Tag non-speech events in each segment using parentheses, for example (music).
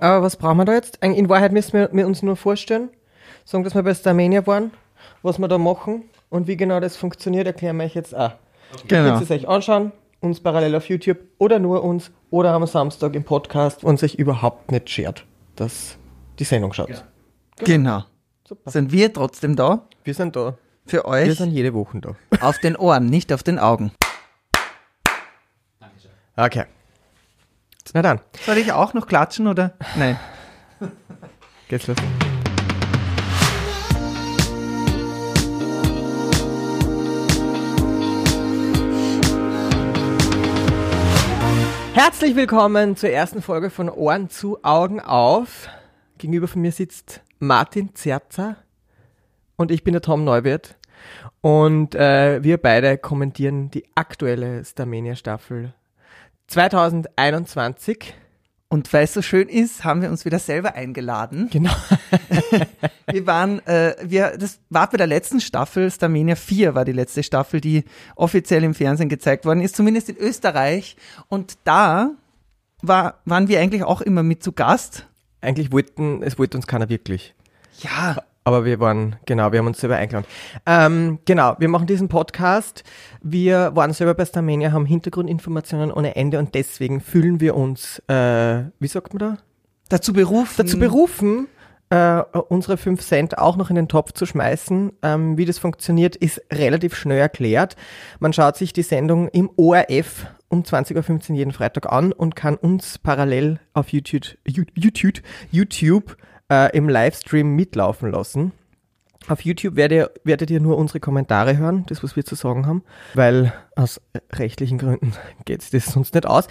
Aber was brauchen wir da jetzt? In Wahrheit müssen wir, wir uns nur vorstellen, sagen, dass wir bei Starmania waren, was wir da machen und wie genau das funktioniert, erklären wir euch jetzt auch. Genau. Ihr könnt es euch anschauen, uns parallel auf YouTube oder nur uns oder am Samstag im Podcast, und sich überhaupt nicht schert, dass die Sendung schaut. Genau. Super. Sind wir trotzdem da Wir sind da. für Wir euch sind jede Woche da. auf den Ohren, nicht auf den Augen. Okay. Na dann, Soll ich auch noch klatschen oder? Nein. geht's los. Herzlich willkommen zur ersten Folge von Ohren zu Augen auf. Gegenüber von mir sitzt Martin Zerzer und ich bin der Tom Neuwirth. Und äh, wir beide kommentieren die aktuelle Starmania-Staffel 2021. Und weil es so schön ist, haben wir uns wieder selber eingeladen. Genau. (laughs) Wir waren, äh, wir, das war bei der letzten Staffel, Starmania 4 war die letzte Staffel, die offiziell im Fernsehen gezeigt worden ist, zumindest in Österreich. Und da war, waren wir eigentlich auch immer mit zu Gast. Eigentlich wollten, es wollte uns keiner wirklich. Ja, Aber wir waren, genau, wir haben uns selber eingeladen. Ähm, genau, wir machen diesen Podcast. Wir waren selber bei Starmania, haben Hintergrundinformationen ohne Ende und deswegen fühlen wir uns, äh, wie sagt man da? dazu berufen. Dazu berufen, äh, unsere 5 Cent auch noch in den Topf zu schmeißen. Ähm, wie das funktioniert, ist relativ schnell erklärt. Man schaut sich die Sendung im ORF um 20.15 Uhr jeden Freitag an und kann uns parallel auf YouTube, YouTube, YouTube äh, im Livestream mitlaufen lassen. Auf YouTube werdet ihr, werdet ihr nur unsere Kommentare hören, das, was wir zu sagen haben, weil aus rechtlichen Gründen (laughs) geht das sonst nicht aus.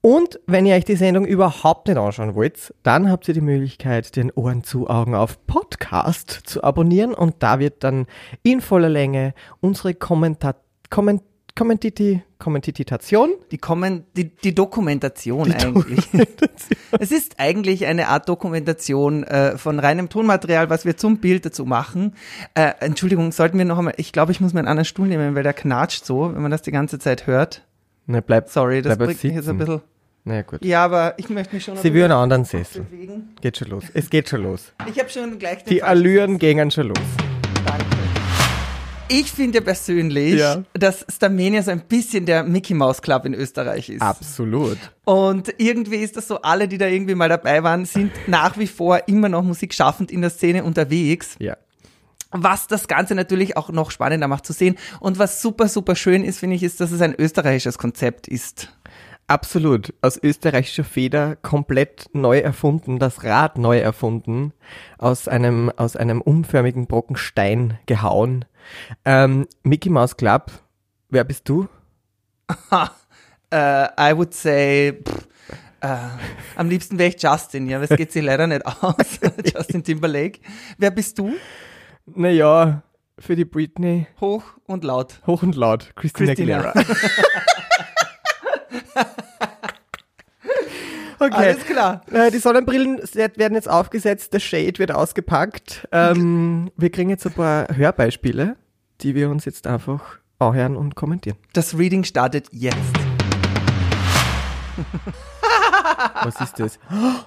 Und wenn ihr euch die Sendung überhaupt nicht anschauen wollt, dann habt ihr die Möglichkeit, den Ohren zu Augen auf Podcast zu abonnieren und da wird dann in voller Länge unsere Kommenta Komment Kommentiti Kommentitation Die, kommen, die, die Dokumentation eigentlich. (laughs) es ist eigentlich eine Art Dokumentation äh, von reinem Tonmaterial, was wir zum Bild dazu machen. Äh, Entschuldigung, sollten wir noch einmal, ich glaube, ich muss mir einen anderen Stuhl nehmen, weil der knatscht so, wenn man das die ganze Zeit hört. Ne, bleib, Sorry, das bleib bringt mich jetzt ein bisschen. Na gut. Ja, aber ich möchte mich schon Sie will einen anderen Sessel. bewegen. Geht schon los. Es geht schon los. Ich habe schon gleich den Die Allüren gehen schon los. Ich finde persönlich, Ja. dass Starmania so ein bisschen der Mickey Mouse Club in Österreich ist. Absolut. Und irgendwie ist das so, alle, die da irgendwie mal dabei waren, sind nach wie vor immer noch musikschaffend in der Szene unterwegs. Ja. Was das Ganze natürlich auch noch spannender macht zu sehen. Und was super, super schön ist, finde ich, ist, dass es ein österreichisches Konzept ist. Absolut. Aus österreichischer Feder komplett neu erfunden, das Rad neu erfunden, aus einem, aus einem umförmigen Brocken Stein gehauen. Ähm, Mickey Mouse Club, wer bist du? (laughs) Äh, I would say, pff, äh, am liebsten wäre ich Justin, ja, aber es geht sich leider nicht aus. (laughs) (laughs) Justin Timberlake. Wer bist du? Naja, für die Britney, Hoch und laut. hoch und laut, Christina, Christina. Aguilera. Okay. Alles klar. Äh, die Sonnenbrillen werden jetzt aufgesetzt, der Shade wird ausgepackt. Ähm, wir kriegen jetzt ein paar Hörbeispiele, die wir uns jetzt einfach anhören und kommentieren. Das Reading startet jetzt. Was ist das? (laughs)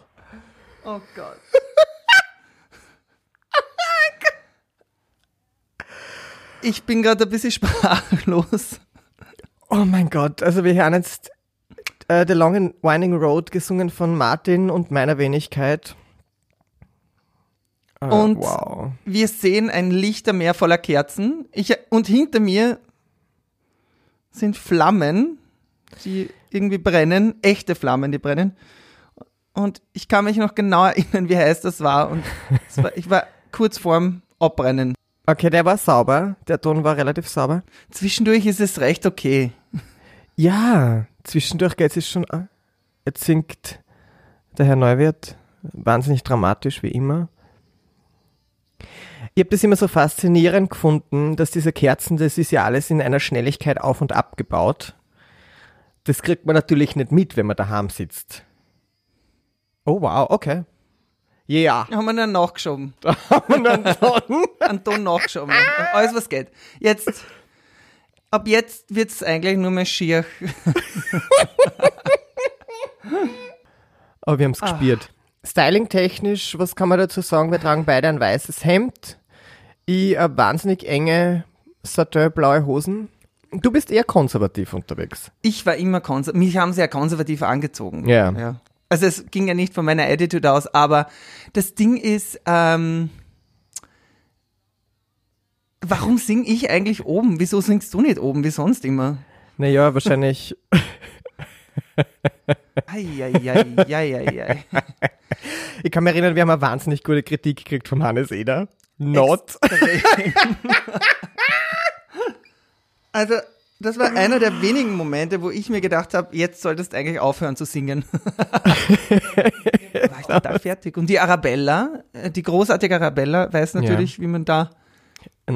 Oh Gott. Ich bin gerade ein bisschen sprachlos. Oh mein Gott, also wir hören jetzt äh, The Long and Winding Road gesungen von Martin und meiner Wenigkeit. Äh, Und- wow. Wir sehen ein Lichtermeer voller Kerzen. Ich, und hinter mir sind Flammen, die irgendwie brennen. Echte Flammen, die brennen. Und ich kann mich noch genau (laughs) erinnern, wie heiß das war. Und war, ich war kurz vorm Abbrennen. Okay, der war sauber, der Ton war relativ sauber. Zwischendurch ist es recht okay. Ja, zwischendurch geht es schon. an. Jetzt singt der Herr Neuwirth wahnsinnig dramatisch wie immer. Ich habe das immer so faszinierend gefunden, dass diese Kerzen, das ist ja alles in einer Schnelligkeit auf und ab gebaut. Das kriegt man natürlich nicht mit, wenn man daheim sitzt. Oh wow, okay. Ja. Haben wir dann nachgeschoben. (laughs) Und dann Ton. Einen Ton nachgeschoben. Alles, was geht. Jetzt, ab jetzt wird's eigentlich nur mehr schier. Aber wir haben es Ah. gespielt. Styling-technisch, was kann man dazu sagen? Wir tragen beide ein weißes Hemd. Ich eine wahnsinnig enge Satin-blaue Hosen. Du bist eher konservativ unterwegs. Ich war immer konservativ. Mich haben sie ja konservativ angezogen. Ja. ja. Also es ging ja nicht von meiner Attitude aus, aber das Ding ist, ähm, warum sing ich eigentlich oben? Wieso singst du nicht oben wie sonst immer? Naja, wahrscheinlich. Eieieiei. Ich kann mich erinnern, wir haben eine wahnsinnig gute Kritik gekriegt von Hannes Eder. Not. also, das war einer der wenigen Momente, wo ich mir gedacht habe, jetzt solltest du eigentlich aufhören zu singen. war ich total fertig. Und die Arabella, äh, die großartige Arabella, weiß natürlich, ja. wie man da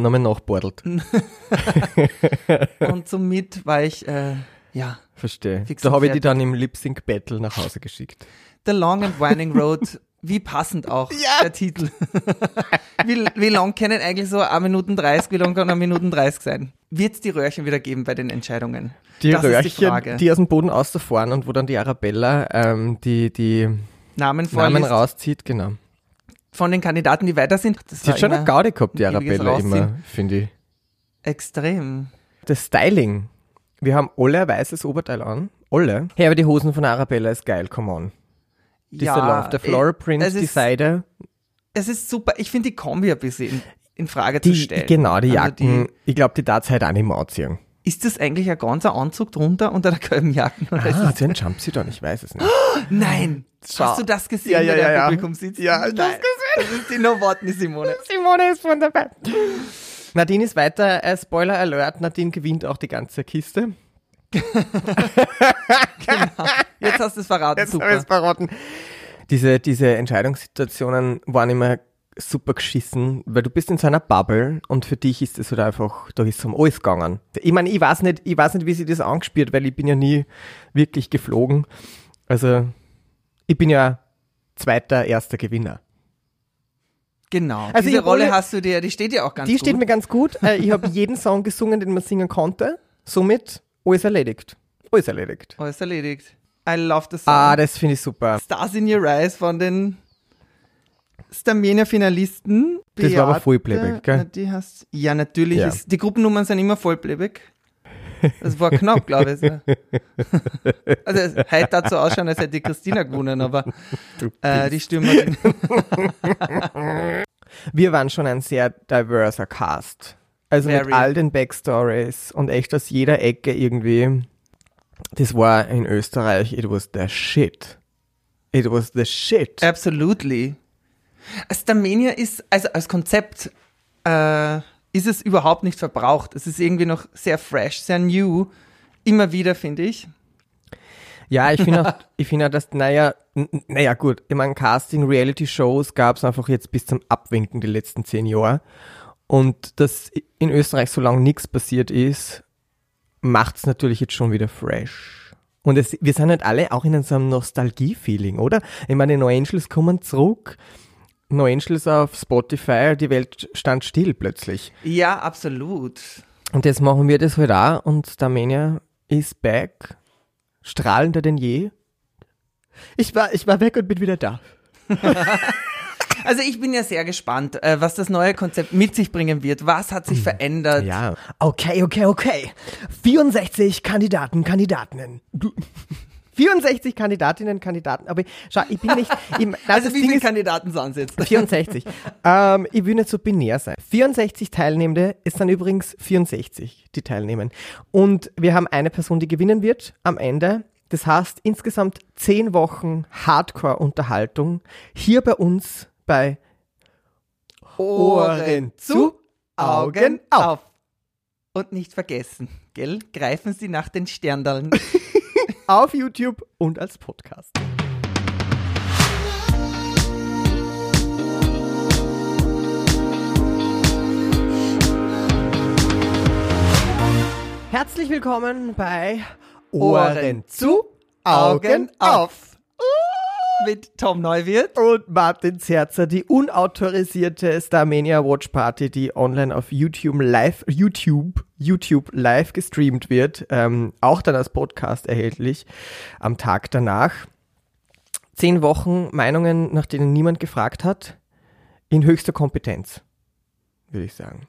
nochmal nachbordelt. (laughs) Und somit war ich, äh, ja. Verstehe. Da habe ich die dann im Lip Sync Battle nach Hause geschickt. The Long and Winding Road, wie passend auch (laughs) ja. der Titel. (laughs) wie, wie lang können eigentlich so 1 Minuten 30, wie lang kann 1 Minuten 30 sein? Wird es die Röhrchen wieder geben bei den Entscheidungen? Die das Röhrchen, die, die, aus dem Boden auszufahren und wo dann die Arabella ähm, die, die Namen, Namen rauszieht, genau. Von den Kandidaten, die weiter sind. Das Sie hat schon eine Gaudi gehabt, die Arabella immer, finde ich. Extrem. Das Styling wir haben alle ein weißes Oberteil an. Alle. Hey, aber die Hosen von Arabella ist geil, come on. Diese ja, Love, der Floral Print, die Seide. Es ist super. Ich finde die Kombi ein bisschen in, in Frage die, zu stellen. Genau, die also Jacken. Die, ich glaube, die darf halt auch nicht mehr anziehen. Ist das eigentlich ein ganzer Anzug drunter unter der gelben Jacke? Oder ah, ist ein Jumpsuit an, ich weiß es nicht. Oh, (gasps) nein! Schau. Hast du das gesehen, ja, ja, ja, ja. Publikum sitzt? Ja, ich das gesehen. Das ist die Novotny Simone. (laughs) Simone ist von dabei. Nadine ist weiter, äh, Spoiler Alert, Nadine gewinnt auch die ganze Kiste genau. Jetzt hast du es verraten. Jetzt super. Es verraten. Diese, diese Entscheidungssituationen waren immer super geschissen, weil du bist in so einer Bubble und für dich ist es halt einfach, da ist es um alles gegangen. Ich meine, ich weiß nicht, ich weiß nicht, wie sie das angespielt, weil ich bin ja nie wirklich geflogen. Also, ich bin ja zweiter, erster Gewinner. Genau. Also Diese Rolle hast du dir, die steht dir auch ganz die gut. Die steht mir ganz gut. Äh, ich habe (laughs) jeden Song gesungen, den man singen konnte. Somit alles erledigt. Alles erledigt. Alles erledigt. I love the song. Ah, das finde ich super. Stars in Your Eyes von den Stamina-Finalisten. Das war aber Vollplayback, gell? Die hast, ja, natürlich. Ja. Ist, die Gruppennummern sind immer Vollplayback. Das war knapp, glaube ich. (laughs) Also, heute dazu ausschauen, als hätte die Christina gewonnen, aber äh, die Stürmerin. (laughs) Wir waren schon ein sehr diverser Cast. Also Very. mit all den Backstories und echt aus jeder Ecke irgendwie. Das war in Österreich, it was the shit. It was the shit. Absolutely. Starmania ist, also als Konzept, äh, ist es überhaupt nicht verbraucht. Es ist irgendwie noch sehr fresh, sehr new. Immer wieder, finde ich. Ja, ich finde auch, (laughs) ich finde auch, dass, naja, naja, gut, ich meine, Casting, Reality-Shows gab es einfach jetzt bis zum Abwinken die letzten zehn Jahre. Und dass in Österreich so lange nichts passiert ist, macht es natürlich jetzt schon wieder fresh. Und es, wir sind halt alle auch in so einem Nostalgie-Feeling, oder? Ich meine, die No Angels kommen zurück. No Angels auf Spotify, die Welt stand still plötzlich. Ja, absolut. Und jetzt machen wir das halt auch und Starmania ist back, strahlender denn je. Ich war, ich war weg und bin wieder da. (laughs) Also ich bin ja sehr gespannt, äh, was das neue Konzept mit sich bringen wird. Was hat sich hm. verändert? Ja. Okay, okay, okay. 64 Kandidaten, Kandidatinnen. Du (laughs) 64 Kandidatinnen, Kandidaten. Aber schau, ich bin nicht. Ich, (laughs) also wie viele Kandidaten sind es jetzt? (laughs) 64. ähm, ich will nicht so binär sein. 64 Teilnehmende, es sind übrigens 64, die teilnehmen. Und wir haben eine Person, die gewinnen wird am Ende. Das heißt, insgesamt 10 Wochen Hardcore-Unterhaltung hier bei uns bei Ohren zu, Augen auf. Und nicht vergessen, gell? Greifen Sie nach den Sterndallen. (laughs) auf YouTube und als Podcast. Herzlich willkommen bei Ohren zu, Augen auf. Uh! Mit Tom Neuwirth und Martin Zerzer, die unautorisierte Starmania Watch Party, die online auf YouTube live, YouTube, YouTube live gestreamt wird, ähm, auch dann als Podcast erhältlich am Tag danach. Zehn Wochen Meinungen, nach denen niemand gefragt hat, in höchster Kompetenz, würde ich sagen.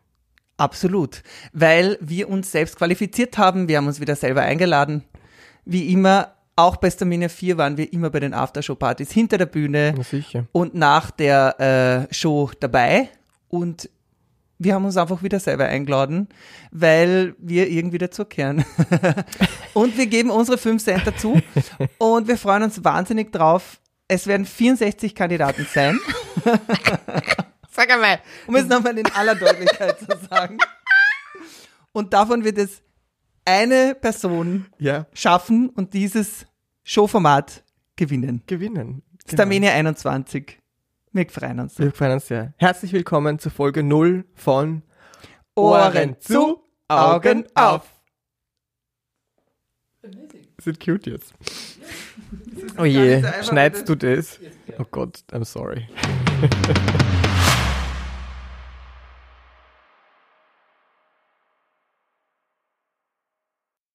Absolut. Weil wir uns selbst qualifiziert haben. Wir haben uns wieder selber eingeladen. Wie immer, auch bei Stamina 4 waren wir immer bei den Aftershow-Partys hinter der Bühne Na und nach der äh, Show dabei. Und wir haben uns einfach wieder selber eingeladen, weil wir irgendwie dazukehren. (laughs) und wir geben unsere 5 Cent dazu. (laughs) Und wir freuen uns wahnsinnig drauf. Es werden 64 Kandidaten sein. (laughs) Sag einmal. Um es nochmal in aller Deutlichkeit zu sagen. Und davon wird es eine Person Ja, schaffen und dieses Showformat gewinnen. gewinnen. Starmania 21. Wir freuen uns. Wir freuen uns sehr. Herzlich willkommen zur Folge 0 von Ohren zu, Augen auf. Sind cute jetzt. Oh je, schneidest du das? Oh Gott, I'm sorry. (laughs)